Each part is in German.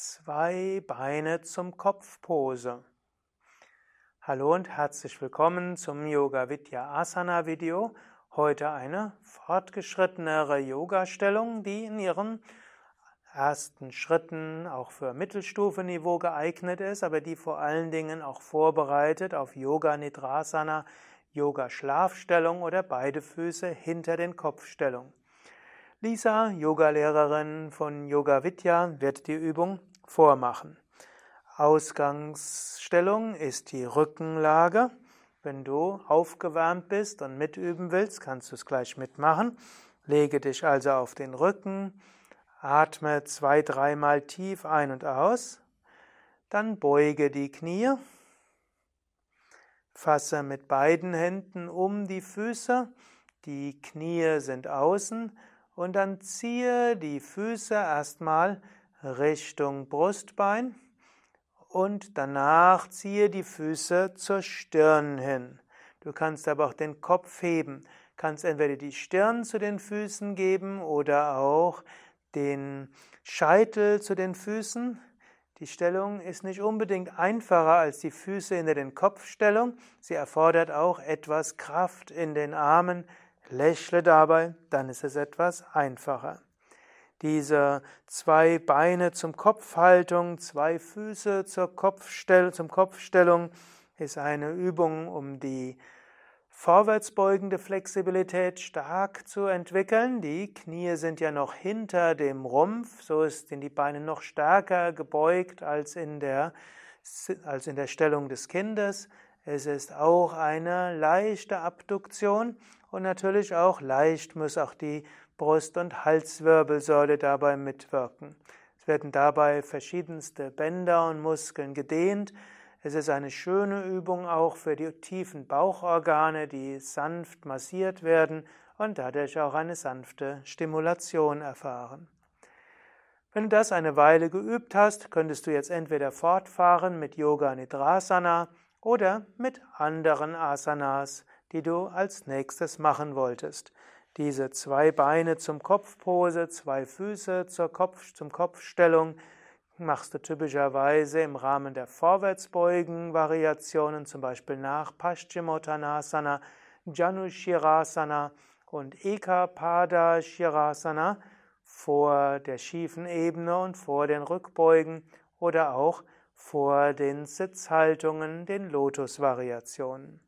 Zwei Beine zum Kopfpose. Hallo und herzlich willkommen zum Yoga Vidya Asana Video. Heute eine fortgeschrittenere Yoga-Stellung, die in ihren ersten Schritten auch für Mittelstufenniveau geeignet ist, aber die vor allen Dingen auch vorbereitet auf Yoga Nidrasana, Yoga Schlafstellung oder beide Füße hinter den Kopfstellung. Lisa, Yogalehrerin von Yoga Vidya, wird die Übung vormachen. Ausgangsstellung ist die Rückenlage. Wenn du aufgewärmt bist und mitüben willst, kannst du es gleich mitmachen. Lege dich also auf den Rücken, atme zwei, dreimal tief ein und aus, dann beuge die Knie, fasse mit beiden Händen um die Füße, die Knie sind außen und dann ziehe die Füße erstmal Richtung Brustbein und danach ziehe die Füße zur Stirn hin. Du kannst aber auch den Kopf heben, kannst entweder die Stirn zu den Füßen geben oder auch den Scheitel zu den Füßen. Die Stellung ist nicht unbedingt einfacher als die Füße hinter den Kopfstellung. Sie erfordert auch etwas Kraft in den Armen, Lächle dabei, dann ist es etwas einfacher. Diese zwei Beine zum Kopfhaltung, zwei Füße zur Kopfstell zum Kopfstellung ist eine Übung, um die vorwärtsbeugende Flexibilität stark zu entwickeln. Die Knie sind ja noch hinter dem Rumpf, so sind die Beine noch stärker gebeugt als in der, als in der Stellung des Kindes. Es ist auch eine leichte Abduktion und natürlich auch leicht muss auch die Brust- und Halswirbelsäule dabei mitwirken. Es werden dabei verschiedenste Bänder und Muskeln gedehnt. Es ist eine schöne Übung auch für die tiefen Bauchorgane, die sanft massiert werden und dadurch auch eine sanfte Stimulation erfahren. Wenn du das eine Weile geübt hast, könntest du jetzt entweder fortfahren mit Yoga Nidrasana oder mit anderen Asanas, die du als nächstes machen wolltest. Diese zwei Beine zum Kopfpose, zwei Füße zur Kopf, zum Kopfstellung machst du typischerweise im Rahmen der Vorwärtsbeugen-Variationen, zum Beispiel nach Paschimottanasana, Janushirasana und Ekapada Shirasana vor der schiefen Ebene und vor den Rückbeugen oder auch vor den Sitzhaltungen, den Lotus-Variationen.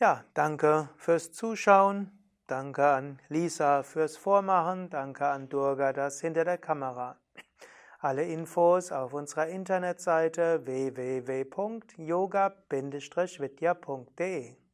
Ja, danke fürs Zuschauen. Danke an Lisa fürs Vormachen. Danke an Durga das hinter der Kamera. Alle Infos auf unserer Internetseite www.yoga-vidya.de